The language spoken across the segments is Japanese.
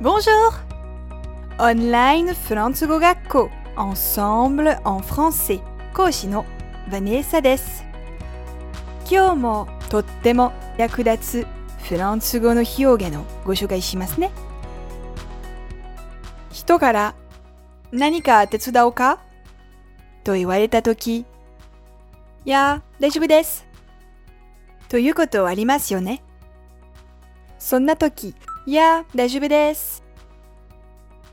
Bonjour! Online フランス語学校 Ensemble en français 講師のヴァネーサです。今日もとっても役立つフランス語の表現をご紹介しますね。人から何か手伝おうかと言われたとき、いや、大丈夫です。ということはありますよね。そんなとき、いや、大丈夫です。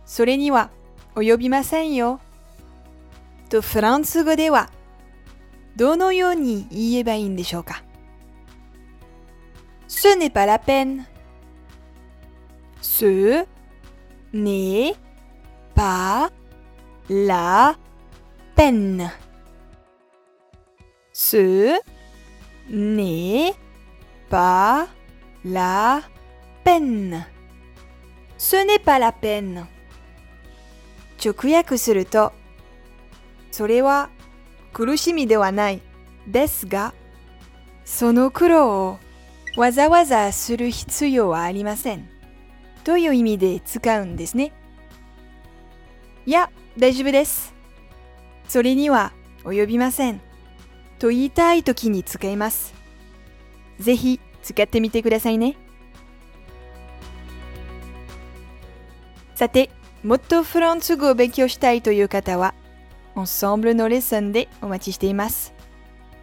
それには及びませんよ。とフランス語ではどのように言えばいいんでしょうか Ce n'est pas la peine. Ce n'est pas la peine. Ce n'est pas la peine. Ce n'est pas la peine. 直訳すると、それは苦しみではないですが、その苦労をわざわざする必要はありません。という意味で使うんですね。いや、大丈夫です。それには及びません。と言いたいときに使います。ぜひ使ってみてくださいね。さて、もっとフランス語を勉強したいという方は、Ensemble のレッスンでお待ちしています。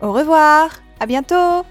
Au revoir! À bientôt!